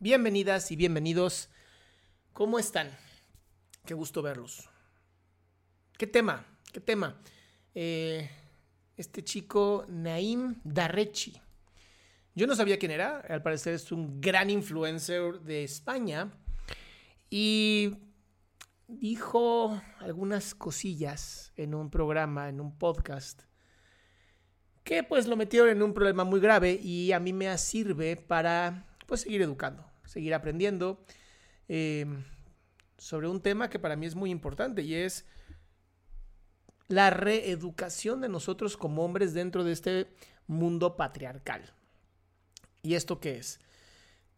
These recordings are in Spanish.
Bienvenidas y bienvenidos. ¿Cómo están? Qué gusto verlos. ¿Qué tema? ¿Qué tema? Eh, este chico Naim Darrechi. Yo no sabía quién era, al parecer es un gran influencer de España y dijo algunas cosillas en un programa, en un podcast, que pues lo metieron en un problema muy grave y a mí me sirve para pues seguir educando seguir aprendiendo em, sobre un tema que para mí es muy importante y es la reeducación de nosotros como hombres dentro de este mundo patriarcal. ¿Y esto qué es?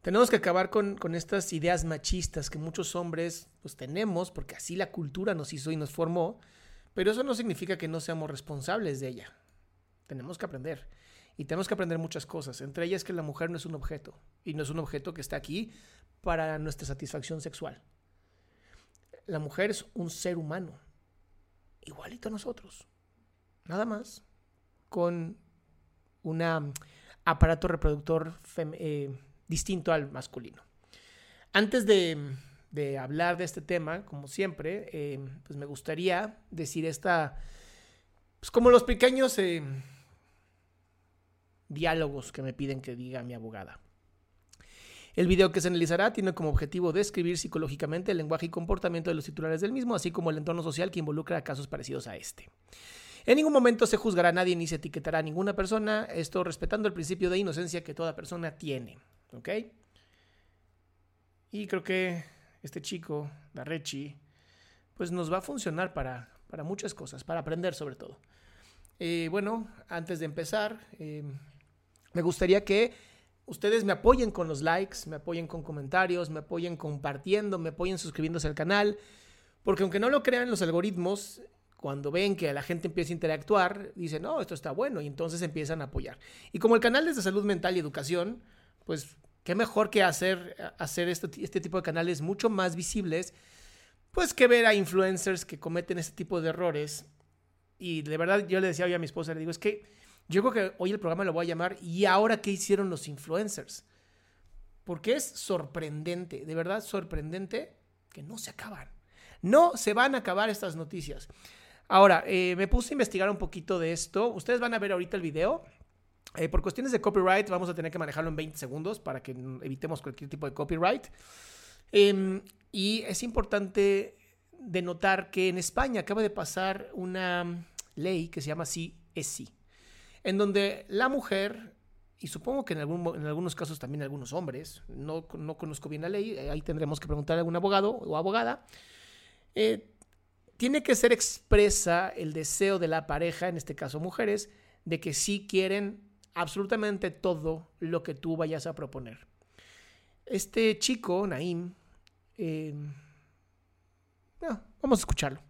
Tenemos que acabar con, con, estas ideas machistas que muchos hombres pues tenemos, porque así la cultura nos hizo y nos formó, pero eso no significa que no seamos responsables de ella. Tenemos que aprender. Y tenemos que aprender muchas cosas, entre ellas que la mujer no es un objeto, y no es un objeto que está aquí para nuestra satisfacción sexual. La mujer es un ser humano, igualito a nosotros, nada más, con un aparato reproductor eh, distinto al masculino. Antes de, hablar de este tema, como siempre, eh, pues me gustaría decir esta, pues como los pequeños... Eh, diálogos que me piden que diga mi abogada. El video que se analizará tiene como objetivo describir psicológicamente el lenguaje y comportamiento de los titulares del mismo, así como el entorno social que involucra casos parecidos a este. En ningún momento se juzgará a nadie ni se etiquetará a ninguna persona, esto respetando el principio de inocencia que toda persona tiene. ¿Ok? Y creo que este chico, Darrechi, pues nos va a funcionar para, para muchas cosas, para aprender sobre todo. Eh, bueno, antes de empezar, eh, me gustaría que ustedes me apoyen con los likes, me apoyen con comentarios, me apoyen compartiendo, me apoyen suscribiéndose al canal, porque aunque no lo crean los algoritmos, cuando ven que la gente empieza a interactuar, dicen, no, esto está bueno, y entonces empiezan a apoyar. Y como el canal es de salud mental y educación, pues qué mejor que hacer, hacer este, este tipo de canales mucho más visibles, pues que ver a influencers que cometen este tipo de errores. Y de verdad yo le decía hoy a mi esposa, le digo, es que yo creo que hoy el programa lo voy a llamar ¿Y ahora qué hicieron los influencers? Porque es sorprendente, de verdad sorprendente que no se acaban. No se van a acabar estas noticias. Ahora, eh, me puse a investigar un poquito de esto. Ustedes van a ver ahorita el video. Eh, por cuestiones de copyright vamos a tener que manejarlo en 20 segundos para que evitemos cualquier tipo de copyright. Em, y es importante denotar que en España acaba de pasar una ley que se llama sí es sí en donde la mujer y supongo que en, algunos casos también algunos hombres, no, no conozco bien la ley, eh, ahí tendremos que preguntar a algún abogado o abogada, eh, tiene que ser expresa el deseo de la pareja, en este caso mujeres, de que sí quieren absolutamente todo lo que tú vayas a proponer. Este chico, Naim, eh, vamos a escucharlo.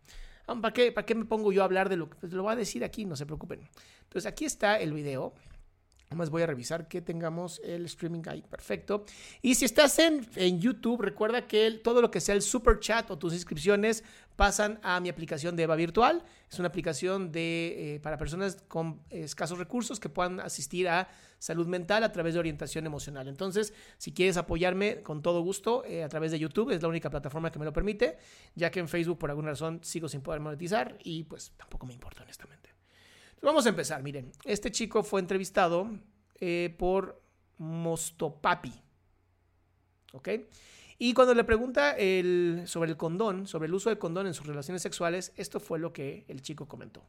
¿Para qué, ¿Para qué me pongo yo a hablar de lo que pues lo voy a decir aquí? No se preocupen. Entonces aquí está el video. Además voy a revisar que tengamos el streaming ahí. Perfecto. Y si estás en, en YouTube, recuerda que todo lo que sea el super chat o tus inscripciones pasan a mi aplicación de Eva Virtual. Es una aplicación de, eh, para personas con escasos recursos que puedan asistir a salud mental a través de orientación emocional. Entonces, si quieres apoyarme con todo gusto eh, a través de YouTube, es la única plataforma que me lo permite, ya que en Facebook por alguna razón sigo sin poder monetizar y pues tampoco me importa honestamente. Vamos a empezar, miren. Este chico fue entrevistado eh, por Mostopapi. ¿Ok? Y cuando le pregunta sobre el condón, sobre el uso del condón en sus relaciones sexuales, esto fue lo que el chico comentó.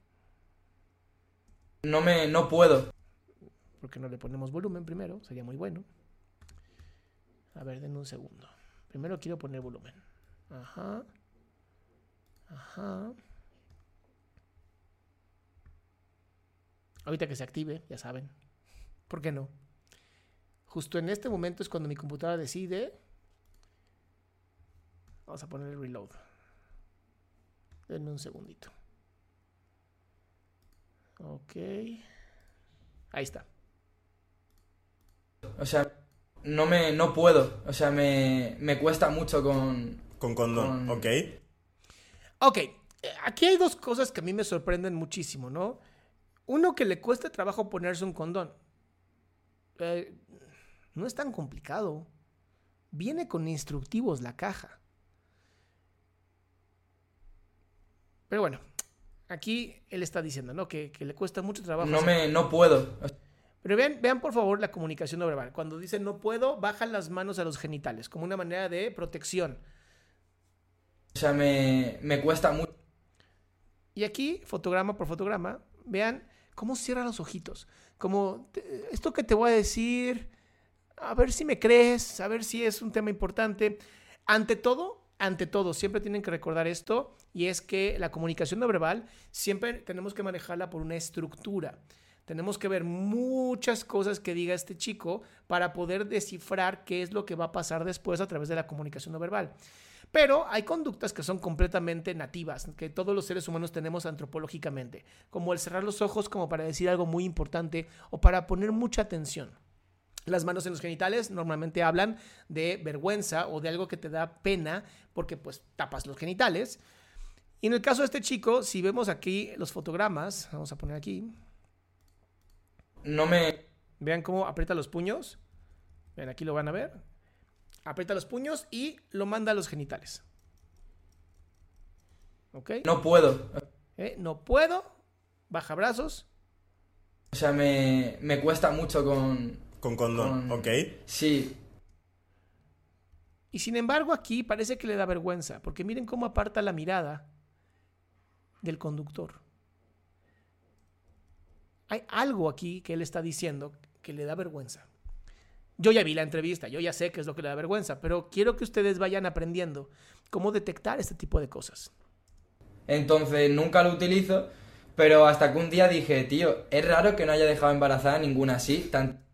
No me, no puedo. Porque no le ponemos volumen primero, sería muy bueno. A ver, denme un segundo. Primero quiero poner volumen. Ajá. Ajá. Ahorita que se active, ya saben. ¿Por qué no? Justo en este momento es cuando mi computadora decide. Vamos a poner el reload. Denme un segundito. Ok. Ahí está. O sea, no me no puedo. O sea, me, me cuesta mucho con. Con condón, ok. Ok. Aquí hay dos cosas que a mí me sorprenden muchísimo, ¿no? Uno que le cueste trabajo ponerse un condón. Eh, no es tan complicado. Viene con instructivos la caja. Pero bueno, aquí él está diciendo, ¿no? Que, le cuesta mucho trabajo. No me, no puedo. Pero vean, vean por favor la comunicación no verbal. Cuando dice no puedo, bajan las manos a los genitales, como una manera de protección. O sea, me, me cuesta mucho. Y aquí, fotograma por fotograma, vean cómo cierra los ojitos. Como, esto que te voy a decir, a ver si me crees, a ver si es un tema importante. Ante todo, ante todo, siempre tienen que recordar esto, y es que la comunicación no verbal siempre tenemos que manejarla por una estructura. Tenemos que ver muchas cosas que diga este chico para poder descifrar qué es lo que va a pasar después a través de la comunicación no verbal. Pero hay conductas que son completamente nativas, que todos los seres humanos tenemos antropológicamente, como el cerrar los ojos como para decir algo muy importante o para poner mucha atención. Las manos en los genitales normalmente hablan de vergüenza o de algo que te da pena porque pues tapas los genitales. Y en el caso de este chico, si vemos aquí los fotogramas, vamos a poner aquí. No me... Vean cómo aprieta los puños. Ven, aquí lo van a ver aprieta los puños y lo manda a los genitales. ¿Ok? No puedo. ¿Eh? No puedo. Baja brazos. O sea, me, me cuesta mucho con... Con condón, ok. Sí. Y sin embargo aquí parece que le da vergüenza, porque miren cómo aparta la mirada del conductor. Hay algo aquí que él está diciendo que le da vergüenza. Yo ya vi la entrevista, yo ya sé qué es lo que le da vergüenza, pero quiero que ustedes vayan aprendiendo cómo detectar este tipo de cosas. Entonces nunca lo utilizo, pero hasta que un día dije, tío, es raro que no haya dejado embarazada ninguna así. Tan...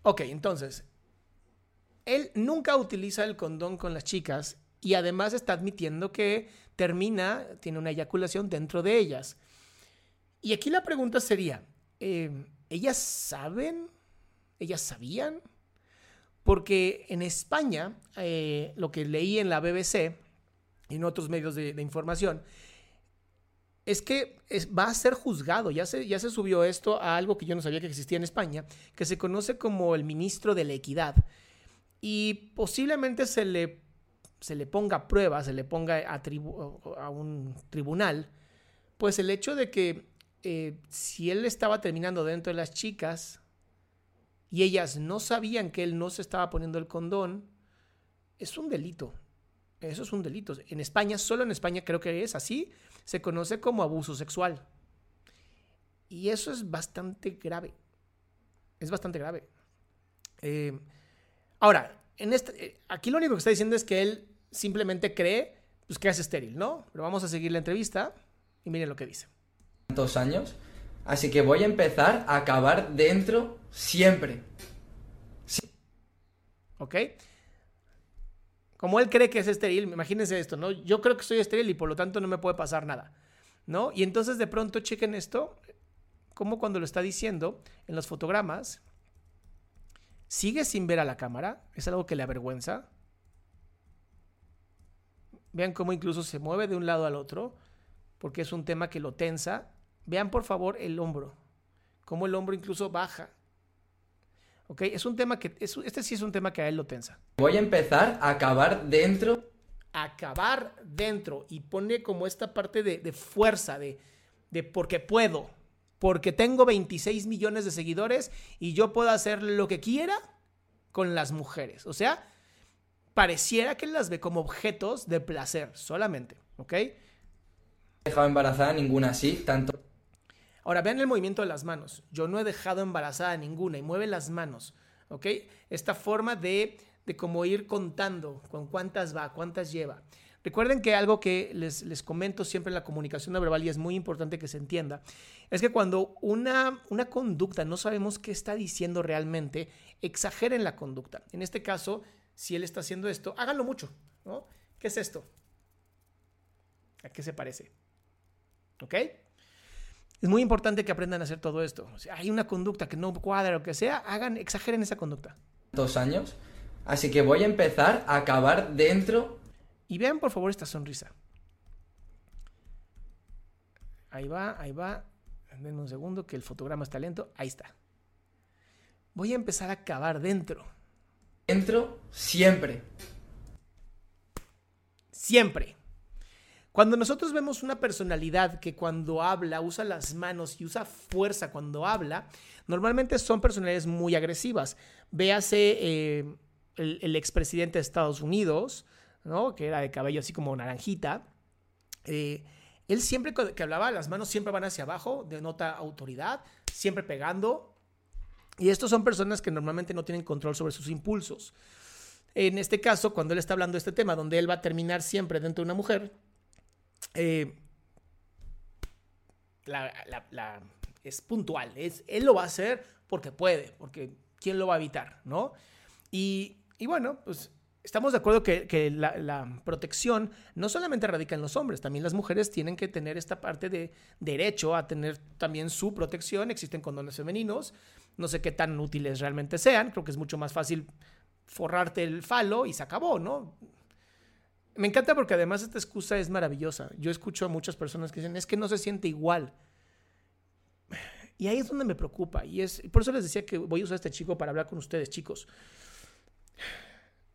Ok, entonces, él nunca utiliza el condón con las chicas y además está admitiendo que termina, tiene una eyaculación dentro de ellas. Y aquí la pregunta sería, eh, ¿ellas saben ellas sabían. Porque en España, eh, lo que leí en la BBC y en otros medios de, información, es que va a ser juzgado. Ya se, ya se subió esto a algo que yo no sabía que existía en España, que se conoce como el ministro de la equidad. Y posiblemente se le, se le ponga prueba, se le ponga a, un tribunal, pues el hecho de que eh, si él estaba terminando dentro de las chicas, y ellas no sabían que él no se estaba poniendo el condón, es un delito. Eso es un delito. En España, solo en España creo que es así, se conoce como abuso sexual. Y eso es bastante grave. Es bastante grave. Eh, ahora, en este, eh, aquí lo único que está diciendo es que él simplemente cree pues, que es estéril, ¿no? Pero vamos a seguir la entrevista y miren lo que dice. Tantos años. Así que voy a empezar a acabar dentro siempre. ¿Ok? Como él cree que es estéril, imagínense esto, ¿no? Yo creo que soy estéril y por lo tanto no me puede pasar nada, ¿no? Y entonces de pronto chequen esto, como cuando lo está diciendo en los fotogramas, sigue sin ver a la cámara, es algo que le avergüenza. Vean cómo incluso se mueve de un lado al otro, porque es un tema que lo tensa. Vean por favor el hombro, cómo el hombro incluso baja. ¿Ok? Es un tema que, este sí es un tema que a él lo tensa. Voy a empezar a acabar dentro. Acabar dentro y pone como esta parte de, de fuerza, de, de porque puedo, porque tengo 26 millones de seguidores y yo puedo hacer lo que quiera con las mujeres. O sea, pareciera que las ve como objetos de placer solamente, ¿ok? he dejado embarazada ninguna así, tanto. Ahora vean el movimiento de las manos. Yo no he dejado embarazada ninguna y mueve las manos, ¿ok? Esta forma de, de ir contando con cuántas va, cuántas lleva. Recuerden que algo que les, les comento siempre en la comunicación no verbal y es muy importante que se entienda, es que cuando una, una conducta no sabemos qué está diciendo realmente, exageren la conducta. En este caso, si él está haciendo esto, háganlo mucho. ¿no? ¿Qué es esto? ¿A qué se parece? ¿Ok? Es muy importante que aprendan a hacer todo esto. Si hay una conducta que no cuadra o que sea, hagan, exageren esa conducta. Dos años. Así que voy a empezar a acabar dentro. Y vean por favor esta sonrisa. Ahí va, ahí va. Den un segundo que el fotograma está lento. Ahí está. Voy a empezar a acabar dentro. Dentro siempre. Siempre. Cuando nosotros vemos una personalidad que cuando habla usa las manos y usa fuerza cuando habla, normalmente son personalidades muy agresivas. Véase eh, el, el, expresidente de Estados Unidos, ¿no? que era de cabello así como naranjita. Eh, él siempre que hablaba, las manos siempre van hacia abajo, denota autoridad, siempre pegando. Y estos son personas que normalmente no tienen control sobre sus impulsos. En este caso, cuando él está hablando de este tema, donde él va a terminar siempre dentro de una mujer, eh, es puntual. Es, él lo va a hacer porque puede, porque ¿quién lo va a evitar? ¿no? Y, y bueno, pues estamos de acuerdo que, que la, la, protección no solamente radica en los hombres, también las mujeres tienen que tener esta parte de derecho a tener también su protección. Existen condones femeninos, no sé qué tan útiles realmente sean, creo que es mucho más fácil forrarte el falo y se acabó, ¿no? Me encanta porque además esta excusa es maravillosa. Yo escucho a muchas personas que dicen, es que no se siente igual. Y ahí es donde me preocupa. Y es por eso les decía que voy a usar este chico para hablar con ustedes, chicos.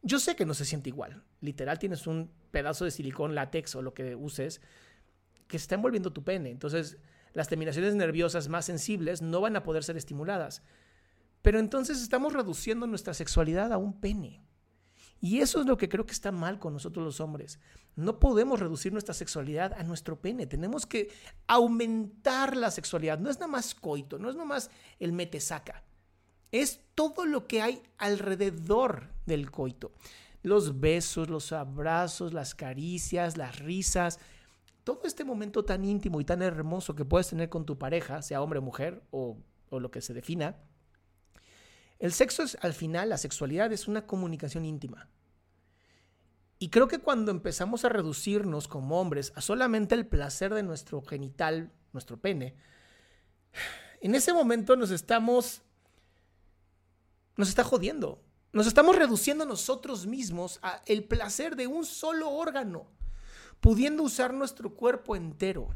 Yo sé que no se siente igual. Literal, tienes un pedazo de silicón, látex o lo que uses que está envolviendo tu pene. Entonces, las terminaciones nerviosas más sensibles no van a poder ser estimuladas. Pero entonces estamos reduciendo nuestra sexualidad a un pene. Y eso es lo que creo que está mal con nosotros los hombres. No podemos reducir nuestra sexualidad a nuestro pene. Tenemos que aumentar la sexualidad. No es nada más coito, no es nada más el mete-saca. Es todo lo que hay alrededor del coito. Los besos, los abrazos, las caricias, las risas. Todo este momento tan íntimo y tan hermoso que puedes tener con tu pareja, sea hombre o mujer o, o lo que se defina. El sexo es, al final, la sexualidad es una comunicación íntima. Y creo que cuando empezamos a reducirnos como hombres a solamente el placer de nuestro genital, nuestro pene, en ese momento nos estamos, nos está jodiendo. Nos estamos reduciendo nosotros mismos a el placer de un solo órgano, pudiendo usar nuestro cuerpo entero.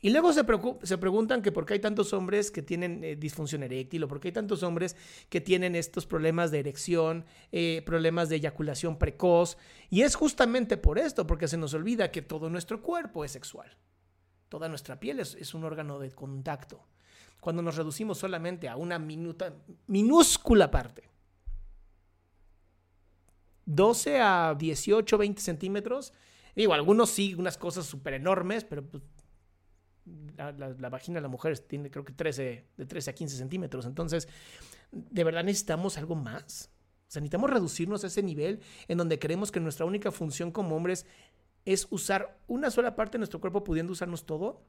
Y luego se, se, preguntan que por qué hay tantos hombres que tienen eh, disfunción eréctil o por qué hay tantos hombres que tienen estos problemas de erección, eh, problemas de eyaculación precoz. Y es justamente por esto, porque se nos olvida que todo nuestro cuerpo es sexual. Toda nuestra piel es, es un órgano de contacto. Cuando nos reducimos solamente a una minuta, minúscula parte, 12 a 18, 20 centímetros, digo, algunos sí, unas cosas súper enormes, pero pues La, la- la vagina de la mujer tiene creo que 13, de 13 a 15 centímetros. Entonces, ¿de verdad necesitamos algo más? O sea, necesitamos reducirnos a ese nivel en donde creemos que nuestra única función como hombres es usar una sola parte de nuestro cuerpo pudiendo usarnos todo.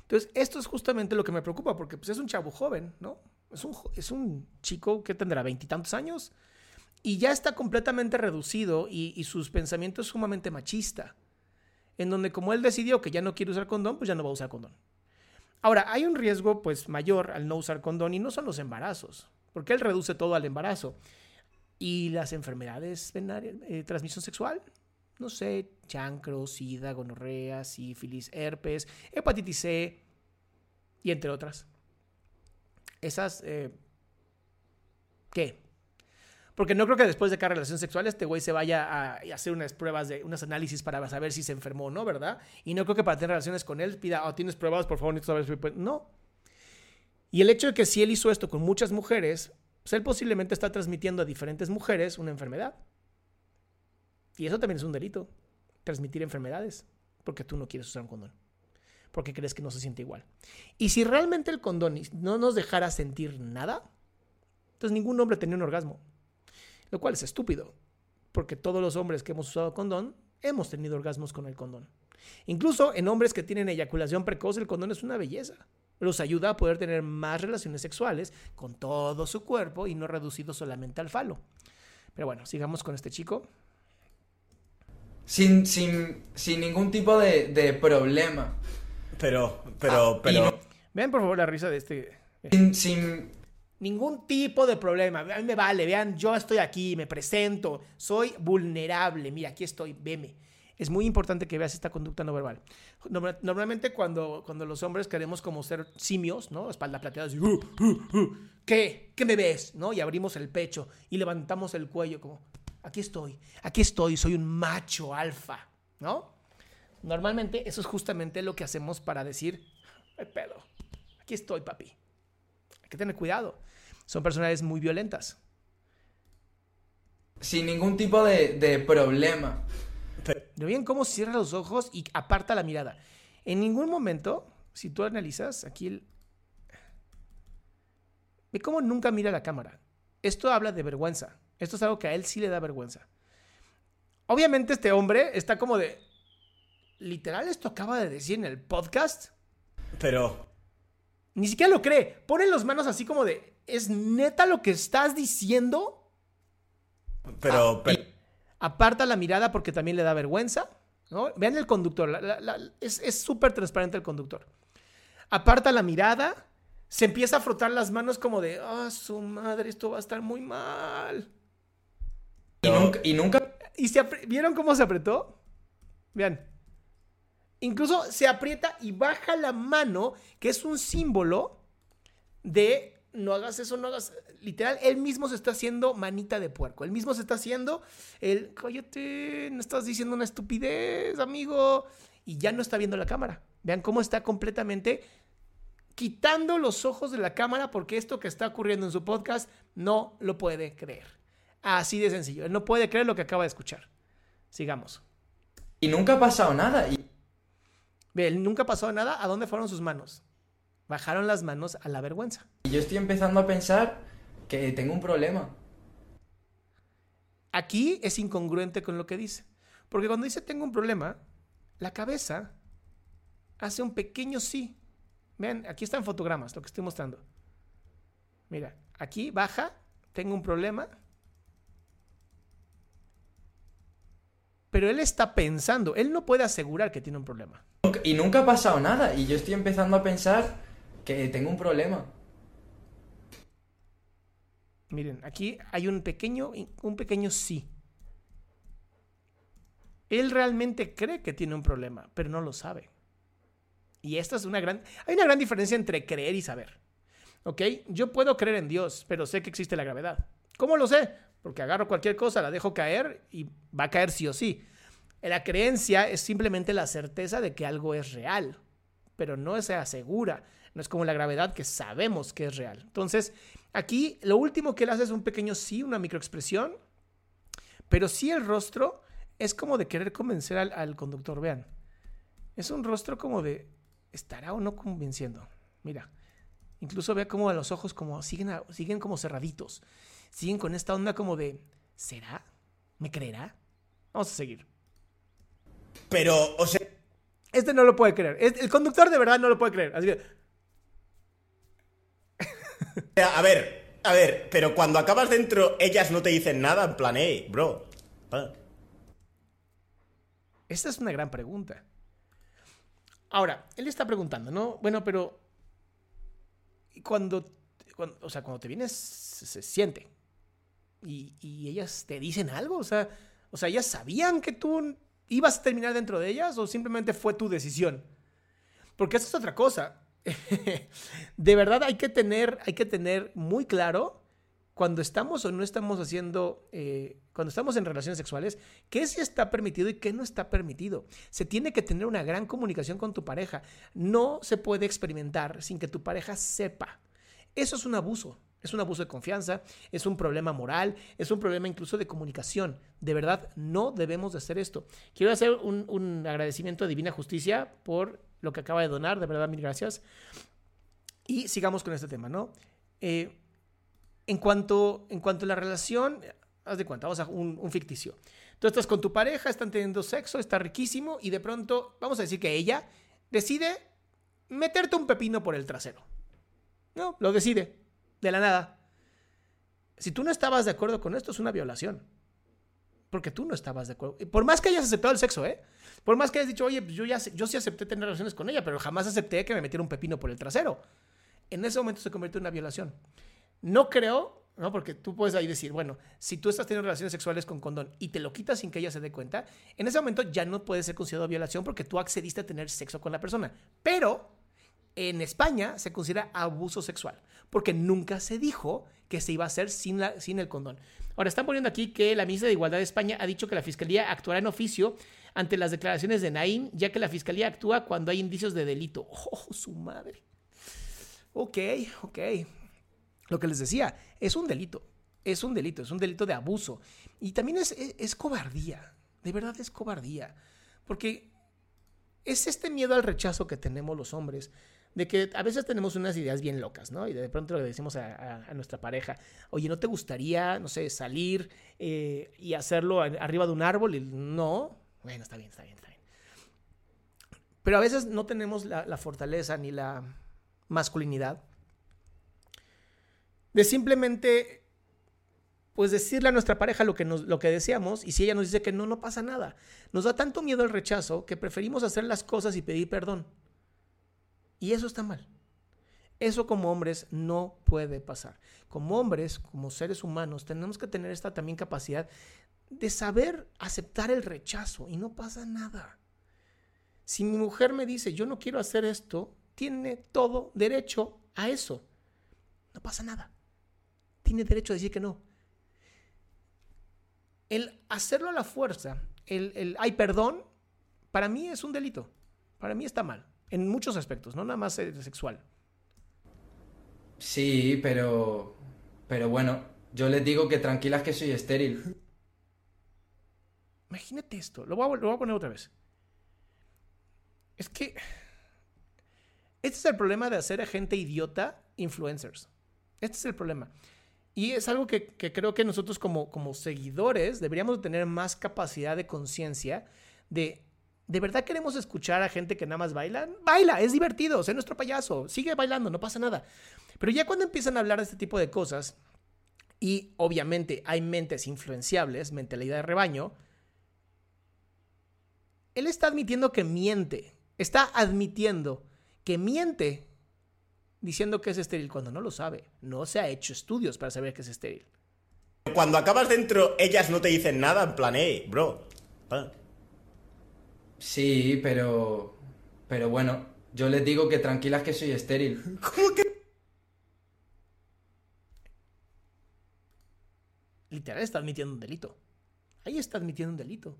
Entonces, esto es justamente lo que me preocupa, porque pues, es un chavo joven, ¿no? Es un, es un chico que tendrá veintitantos años y ya está completamente reducido y, y sus pensamientos sumamente machista, en donde como él decidió que ya no quiere usar condón, pues ya no va a usar condón. Ahora, hay un riesgo pues mayor al no usar condón y no son los embarazos, porque él reduce todo al embarazo. Y las enfermedades venarias, eh, transmisión sexual, no sé, chancro, sida, gonorrea, sífilis, herpes, hepatitis C y entre otras. Esas, eh, ¿qué? Porque no creo que después de cada relación sexual este güey se vaya a, hacer unas pruebas, de unos análisis para saber si se enfermó o no, ¿verdad? Y no creo que para tener relaciones con él pida, oh, tienes pruebas, por favor, necesito saber si... puede-". No. Y el hecho de que si él hizo esto con muchas mujeres, pues él posiblemente está transmitiendo a diferentes mujeres una enfermedad. Y eso también es un delito, transmitir enfermedades, porque tú no quieres usar un condón, porque crees que no se siente igual. Y si realmente el condón no nos dejara sentir nada, entonces ningún hombre tenía un orgasmo, lo cual es estúpido, porque todos los hombres que hemos usado condón hemos tenido orgasmos con el condón. Incluso en hombres que tienen eyaculación precoz, el condón es una belleza. Los ayuda a poder tener más relaciones sexuales con todo su cuerpo y no reducido solamente al falo. Pero bueno, sigamos con este chico. Sin, sin, sin ningún tipo de, de problema. Pero, pero, Ah, pero. no- Vean por favor la risa de este. Sin, sin, Ningún tipo de problema. A mí me vale. Vean, yo estoy aquí, me presento. Soy vulnerable. Mira, aquí estoy. Veme. Es muy importante que veas esta conducta no verbal. Norma- Normalmente cuando, cuando los hombres queremos como ser simios, ¿no? Espalda plateada, así, "Uh, uh, uh". ¿qué? ¿Qué me ves? ¿No? Y abrimos el pecho y levantamos el cuello como, aquí estoy, aquí estoy, soy un macho alfa, ¿no? Normalmente eso es justamente lo que hacemos para decir, "Ay, pedo, aquí estoy, papi. Hay que tener cuidado. Son personalidades muy violentas. sin ningún tipo de, de problema. ¿No bien cómo cierra los ojos y aparta la mirada? En ningún momento, si tú analizas aquí el... Ve cómo nunca mira la cámara. Esto habla de vergüenza. Esto es algo que a él sí le da vergüenza. Obviamente este hombre está como de... Literal, esto acaba de decir en el podcast. Pero. Ni siquiera lo cree. Pone las manos así como de... ¿Es neta lo que estás diciendo? Pero, pero. aparta la mirada porque también le da vergüenza. ¿no? Vean el conductor, la- la- la- es es súper transparente el conductor. Aparta la mirada, se empieza a frotar las manos como de, ah, su madre, esto va a estar muy mal. Y nunca, y nunca ¿Y se vieron cómo se apretó? Vean. Incluso se aprieta y baja la mano, que es un símbolo de no hagas eso, no hagas. Literal, él mismo se está haciendo manita de puerco. Él mismo se está haciendo el cállate, no estás diciendo una estupidez, amigo. Y ya no está viendo la cámara. Vean cómo está completamente quitando los ojos de la cámara porque esto que está ocurriendo en su podcast no lo puede creer. Así de sencillo. Él no puede creer lo que acaba de escuchar. Sigamos. y nunca ha pasado nada. Y, Ve, él nunca pasó nada. ¿A dónde fueron sus manos? Bajaron las manos a la vergüenza. y yo estoy empezando a pensar que tengo un problema. Aquí es incongruente con lo que dice. Porque cuando dice tengo un problema, la cabeza hace un pequeño sí. Vean, aquí están fotogramas, lo que estoy mostrando. Mira, aquí baja, tengo un problema. Pero él está pensando, él no puede asegurar que tiene un problema. Y nunca ha pasado nada. Y yo estoy empezando a pensar que tengo un problema. Miren, aquí hay un pequeño, un pequeño sí. Él realmente cree que tiene un problema, pero no lo sabe. Y esta es una gran... Hay una gran diferencia entre creer y saber. ¿Ok? Yo puedo creer en Dios, pero sé que existe la gravedad. ¿Cómo lo sé? Porque agarro cualquier cosa, la dejo caer y va a caer sí o sí. La creencia es simplemente la certeza de que algo es real, pero no se asegura. No es como la gravedad que sabemos que es real. Entonces, aquí lo último que él hace es un pequeño sí, una microexpresión, pero sí el rostro es como de querer convencer al, al conductor. Vean, es un rostro como de, ¿estará o no convenciendo? Mira, incluso vea cómo a los ojos como siguen, a- siguen como cerraditos. Siguen con esta onda como de, ¿será? ¿Me creerá? Vamos a seguir. Pero, o sea, Este no lo puede creer. El conductor de verdad no lo puede creer. Así que, a ver, a ver, pero cuando acabas dentro, ellas no te dicen nada, en plan, hey, bro. esta es una gran pregunta. Ahora, él está preguntando, ¿no? Bueno, pero cuando, o sea, cuando te vienes, se, siente. Y, y ellas te dicen algo, o sea, o sea, ellas sabían que tú ibas a terminar dentro de ellas o simplemente fue tu decisión. Porque eso es otra cosa. de verdad hay que tener, hay que tener muy claro cuando estamos o no estamos haciendo, eh, cuando estamos en relaciones sexuales, qué sí está permitido y qué no está permitido. Se tiene que tener una gran comunicación con tu pareja. No se puede experimentar sin que tu pareja sepa. Eso es un abuso. Es un abuso de confianza, es un problema moral, es un problema incluso de comunicación. De verdad, no debemos de hacer esto. Quiero hacer un, un agradecimiento a Divina Justicia por lo que acaba de donar, de verdad, mil gracias. Y sigamos con este tema, ¿no? Eh, en, cuanto, en cuanto a la relación, haz de cuenta, vamos a un, un ficticio. Tú estás con tu pareja, están teniendo sexo, está riquísimo, y de pronto, vamos a decir que ella decide meterte un pepino por el trasero. No, lo decide, de la nada. Si tú no estabas de acuerdo con esto, es una violación. Porque tú no estabas de acuerdo. Por más que hayas aceptado el sexo, ¿eh? Por más que hayas dicho, oye, pues yo, ya, yo sí acepté tener relaciones con ella, pero jamás acepté que me metiera un pepino por el trasero. En ese momento se convierte en una violación. No creo, ¿no? Porque tú puedes ahí decir, bueno, si tú estás teniendo relaciones sexuales con condón y te lo quitas sin que ella se dé cuenta, en ese momento ya no puede ser considerado violación porque tú accediste a tener sexo con la persona. Pero en España se considera abuso sexual, porque nunca se dijo que se iba a hacer sin, la- sin el condón. Ahora, están poniendo aquí que la ministra de Igualdad de España ha dicho que la Fiscalía actuará en oficio ante las declaraciones de Naim, ya que la Fiscalía actúa cuando hay indicios de delito. ¡Oh, su madre! Ok, ok. Lo que les decía, es un delito. Es un delito, es un delito de abuso. Y también es, es- es cobardía. De verdad es cobardía. Porque es este miedo al rechazo que tenemos los hombres, de que a veces tenemos unas ideas bien locas, ¿no? Y de pronto le decimos a, nuestra pareja, oye, ¿no te gustaría, no sé, salir eh, y hacerlo arriba de un árbol? Y no, bueno, está bien, está bien, está bien. Pero a veces no tenemos la, la fortaleza ni la masculinidad de simplemente pues decirle a nuestra pareja lo que, nos, lo que deseamos y si ella nos dice que no, no pasa nada. Nos da tanto miedo el rechazo que preferimos hacer las cosas y pedir perdón. Y eso está mal. Eso como hombres no puede pasar. Como hombres, como seres humanos, tenemos que tener esta también capacidad de saber aceptar el rechazo y no pasa nada. Si mi mujer me dice, yo no quiero hacer esto, tiene todo derecho a eso. No pasa nada. Tiene derecho a decir que no. El hacerlo a la fuerza, el, el ay, perdón, para mí es un delito. Para mí está mal. En muchos aspectos, no nada más sexual. Sí, pero. Pero bueno, yo les digo que tranquilas que soy estéril. Imagínate esto. Lo voy, a, lo voy a poner otra vez. Es que. Este es el problema de hacer a gente idiota influencers. Este es el problema. Y es algo que, que creo que nosotros como, como seguidores deberíamos tener más capacidad de conciencia de... ¿De verdad queremos escuchar a gente que nada más baila? Baila, es divertido, sé nuestro payaso, sigue bailando, no pasa nada. Pero ya cuando empiezan a hablar de este tipo de cosas, y obviamente hay mentes influenciables, mentalidad de rebaño, él está admitiendo que miente. Está admitiendo que miente diciendo que es estéril cuando no lo sabe. No se ha hecho estudios para saber que es estéril. Cuando acabas dentro, ellas no te dicen nada, en plan, bro. Sí, pero. Pero bueno, yo les digo que tranquilas que soy estéril. Literal está admitiendo un delito. Ahí está admitiendo un delito.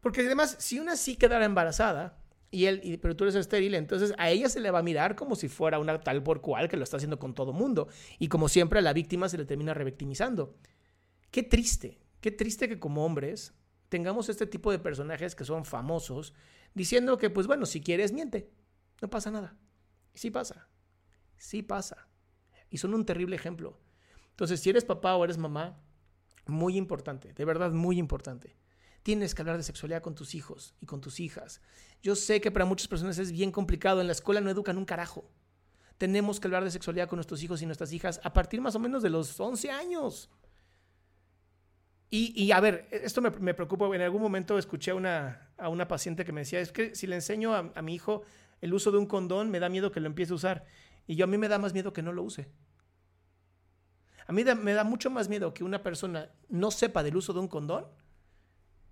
Porque además, si una sí quedara embarazada, y él, y- pero tú eres estéril, entonces a ella se le va a mirar como si fuera una tal por cual que lo está haciendo con todo mundo. Y como siempre a la víctima se le termina revictimizando. Qué triste, qué triste que como hombres tengamos este tipo de personajes que son famosos diciendo que, pues bueno, si quieres, miente. No pasa nada. Sí pasa. Sí pasa. Y son un terrible ejemplo. Entonces, si eres papá o eres mamá, muy importante, de verdad muy importante. Tienes que hablar de sexualidad con tus hijos y con tus hijas. Yo sé que para muchas personas es bien complicado. En la escuela no educan un carajo. Tenemos que hablar de sexualidad con nuestros hijos y nuestras hijas a partir más o menos de los 11 años. Y, a ver, esto me, preocupa. En algún momento escuché a una, paciente que me decía, es que si le enseño a, mi hijo el uso de un condón, me da miedo que lo empiece a usar. Y yo a mí me da más miedo que no lo use. A mí me da mucho más miedo que una persona no sepa del uso de un condón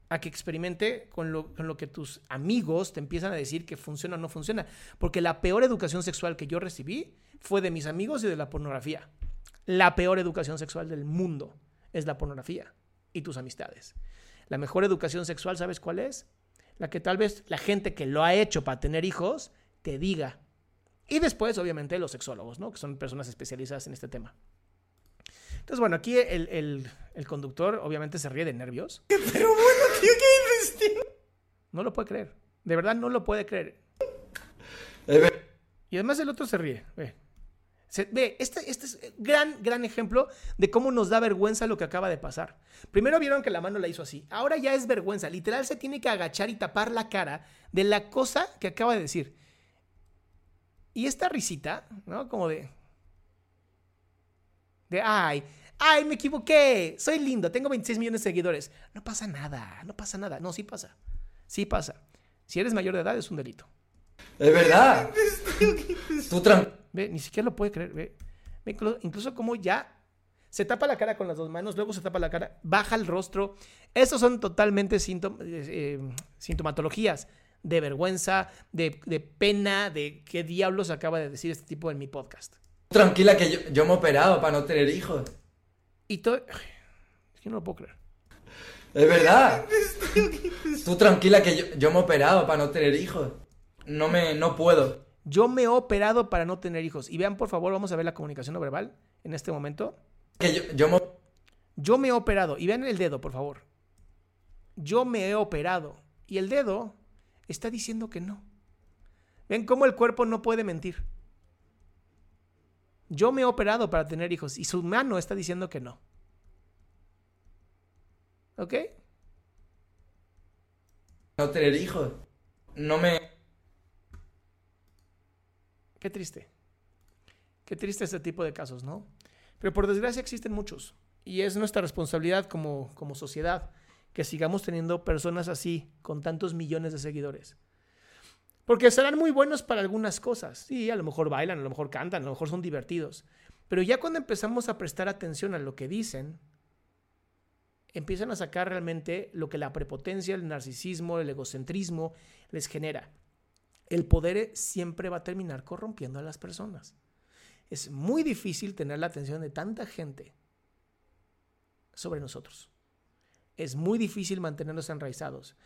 a que experimente con lo, que tus amigos te empiezan a decir que funciona o no funciona. Porque la peor educación sexual que yo recibí fue de mis amigos y de la pornografía. La peor educación sexual del mundo es la pornografía y tus amistades. La mejor educación sexual, ¿sabes cuál es? La que tal vez la gente que lo ha hecho para tener hijos te diga. Y después, obviamente, los sexólogos, ¿no? Que son personas especializadas en este tema. Entonces, bueno, aquí el, conductor obviamente se ríe de nervios. Pero bueno, tío, ¿qué No lo puede creer. De verdad, no lo puede creer. Y además el otro se ríe. Ve. Ve, este, este es gran, gran ejemplo de cómo nos da vergüenza lo que acaba de pasar. Primero vieron que la mano la hizo así. Ahora ya es vergüenza. Literal se tiene que agachar y tapar la cara de la cosa que acaba de decir. Y esta risita, ¿no? Como de... De, ay, ay, me equivoqué, soy lindo, tengo 26 millones de seguidores. No pasa nada, no pasa nada. No, sí pasa. Sí pasa. Si eres mayor de edad es un delito. Es verdad. Tú Ve, ni siquiera lo puede creer. Ve. Incluso, como ya se tapa la cara con las dos manos, luego se tapa la cara, baja el rostro. Esos son totalmente eh, eh, sintomatologías de vergüenza, de, de, pena, de qué diablos acaba de decir este tipo en mi podcast. Tranquila que yo, yo me he operado para no tener hijos. Y todo... Es que no lo puedo creer. Es verdad. Tú tranquila que yo, yo me he operado para no tener hijos. No me... no puedo. Yo me he operado para no tener hijos. Y vean, por favor, vamos a ver la comunicación no verbal en este momento. Que yo, yo me... Yo me he operado. Y vean el dedo, por favor. Yo me he operado. Y el dedo está diciendo que no. Ven cómo el cuerpo no puede mentir. Yo me he operado para tener hijos y su mano está diciendo que no. ¿Ok? No tener hijos. No me... Qué triste. Qué triste este tipo de casos, ¿no? Pero por desgracia existen muchos. Y es nuestra responsabilidad como, como sociedad que sigamos teniendo personas así, con tantos millones de seguidores. Porque serán muy buenos para algunas cosas. Sí, a lo mejor bailan, a lo mejor cantan, a lo mejor son divertidos. Pero ya cuando empezamos a prestar atención a lo que dicen, empiezan a sacar realmente lo que la prepotencia, el narcisismo, el egocentrismo les genera. El poder siempre va a terminar corrompiendo a las personas. Es muy difícil tener la atención de tanta gente sobre nosotros. Es muy difícil mantenernos enraizados.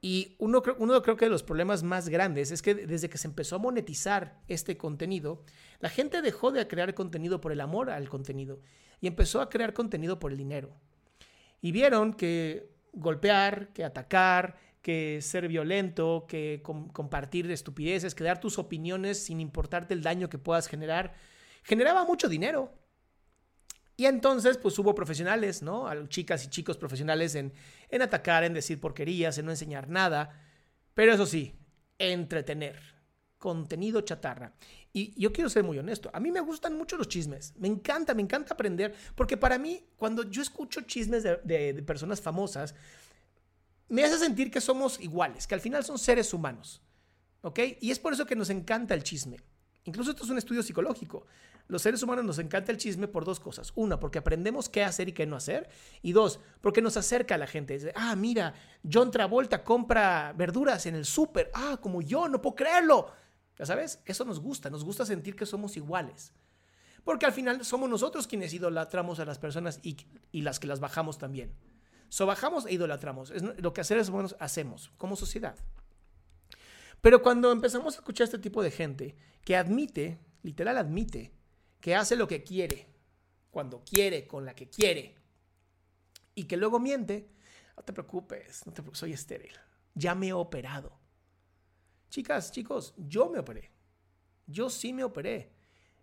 Y uno, uno creo que de los problemas más grandes es que desde que se empezó a monetizar este contenido, la gente dejó de crear contenido por el amor al contenido y empezó a crear contenido por el dinero. Y vieron que golpear, que atacar, que ser violento, que compartir estupideces, que dar tus opiniones sin importarte el daño que puedas generar, generaba mucho dinero. Y entonces, pues hubo profesionales, ¿no? Chicas y chicos profesionales en, en atacar, en decir porquerías, en no enseñar nada. Pero eso sí, entretener. Contenido chatarra. Y yo quiero ser muy honesto. A mí me gustan mucho los chismes. Me encanta, me encanta aprender. Porque para mí, cuando yo escucho chismes de personas famosas, me hace sentir que somos iguales, que al final son seres humanos. ¿Ok? Y es por eso que nos encanta el chisme. Incluso esto es un estudio psicológico. Los seres humanos nos encanta el chisme por dos cosas. Una, porque aprendemos qué hacer y qué no hacer. Y dos, porque nos acerca a la gente. Dice, ah, mira, John Travolta compra verduras en el súper. Ah, como yo, no puedo creerlo. Ya sabes, eso nos gusta. Nos gusta sentir que somos iguales. Porque al final somos nosotros quienes idolatramos a las personas y, las que las bajamos también. So bajamos e idolatramos. Es lo que seres humanos hacemos como sociedad. Pero cuando empezamos a escuchar a este tipo de gente que admite, literal admite, que hace lo que quiere, cuando quiere, con la que quiere, y que luego miente, no te preocupes, no te preocupes soy estéril, ya me he operado. Chicas, chicos, yo me operé. Yo sí me operé.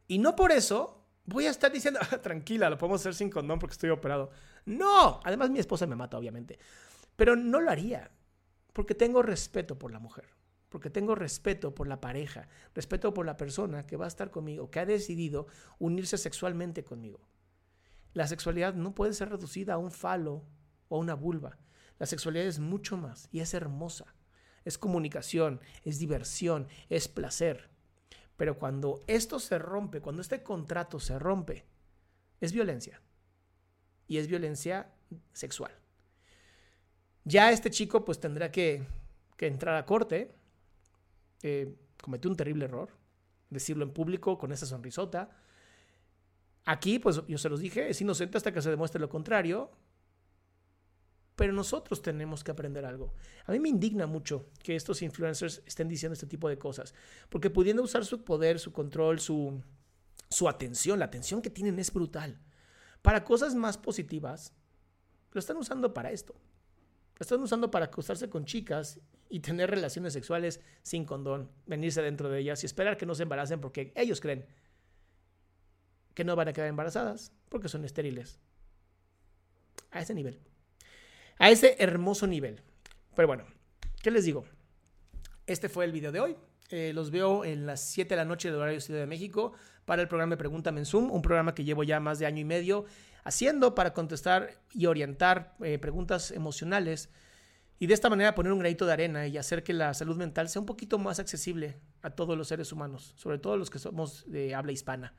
Y no por eso voy a estar diciendo, "Ah, tranquila, lo podemos hacer sin condón porque estoy operado. No, además mi esposa me mata, obviamente. Pero no lo haría porque tengo respeto por la mujer, porque tengo respeto por la pareja, respeto por la persona que va a estar conmigo, que ha decidido unirse sexualmente conmigo. La sexualidad no puede ser reducida a un falo o a una vulva. La sexualidad es mucho más y es hermosa. Es comunicación, es diversión, es placer. Pero cuando esto se rompe, cuando este contrato se rompe, es violencia. Y es violencia sexual. Ya este chico pues tendrá que, entrar a corte. Eh, cometió un terrible error. Decirlo en público con esa sonrisota. Aquí, pues yo se los dije, es inocente hasta que se demuestre lo contrario. Pero nosotros tenemos que aprender algo. A mí me indigna mucho que estos influencers estén diciendo este tipo de cosas. Porque pudiendo usar su poder, su control, su, su atención, la atención que tienen es brutal. Para cosas más positivas, lo están usando para esto. Lo están usando para acostarse con chicas y tener relaciones sexuales sin condón, venirse dentro de ellas y esperar que no se embaracen porque ellos creen que no van a quedar embarazadas porque son estériles. A ese nivel. A ese hermoso nivel. Pero bueno, ¿qué les digo? Este fue el video de hoy. Eh, los veo en las 7 de la noche del horario Ciudad de México para el programa Pregúntame en Zoom, un programa que llevo ya más de año y medio haciendo para contestar y orientar eh, preguntas emocionales y de esta manera poner un granito de arena y hacer que la salud mental sea un poquito más accesible a todos los seres humanos, sobre todo los que somos de habla hispana.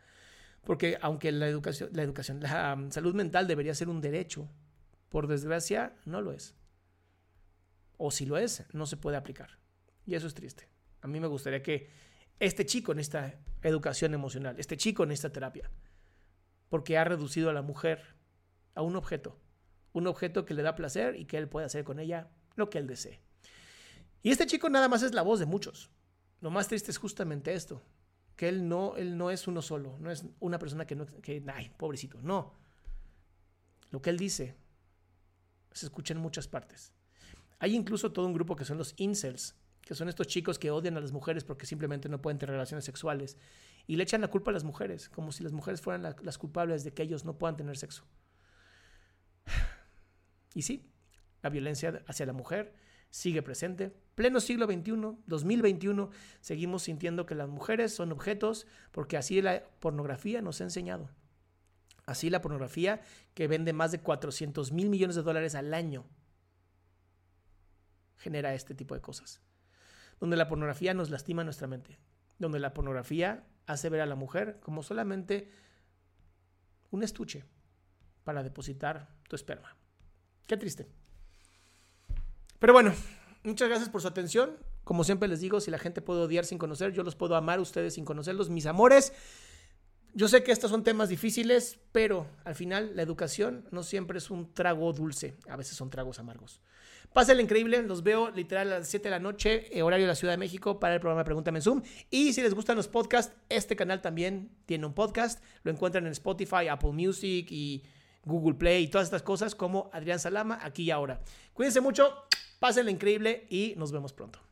Porque aunque la educación, la, educación, la um, salud mental debería ser un derecho, por desgracia no lo es. O si lo es, no se puede aplicar. Y eso es triste. A mí me gustaría que este chico en esta educación emocional, este chico en esta terapia, porque ha reducido a la mujer a un objeto, un objeto que le da placer y que él puede hacer con ella lo que él desee. Y este chico nada más es la voz de muchos. Lo más triste es justamente esto, que él no, él no es uno solo, no es una persona que no, que, ay, pobrecito, no. Lo que él dice se escucha en muchas partes. Hay incluso todo un grupo que son los incels, que son estos chicos que odian a las mujeres porque simplemente no pueden tener relaciones sexuales y le echan la culpa a las mujeres, como si las mujeres fueran la, las culpables de que ellos no puedan tener sexo. Y sí, la violencia hacia la mujer sigue presente. Pleno siglo XXI, 2021, seguimos sintiendo que las mujeres son objetos porque así la pornografía nos ha enseñado. Así la pornografía que vende más de 400 mil millones de dólares al año genera este tipo de cosas. Donde la pornografía nos lastima nuestra mente. Donde la pornografía hace ver a la mujer como solamente un estuche para depositar tu esperma. Qué triste. Pero bueno, muchas gracias por su atención. Como siempre les digo, si la gente puede odiar sin conocer, yo los puedo amar a ustedes sin conocerlos, mis amores. Yo sé que estos son temas difíciles, pero al final la educación no siempre es un trago dulce, a veces son tragos amargos. Pásenle increíble, los veo literal a las 7 de la noche, eh, horario de la Ciudad de México, para el programa Pregúntame en Zoom. Y si les gustan los podcasts, este canal también tiene un podcast. Lo encuentran en Spotify, Apple Music y Google Play y todas estas cosas como Adrián Salama, aquí y ahora. Cuídense mucho, pásenle increíble y nos vemos pronto.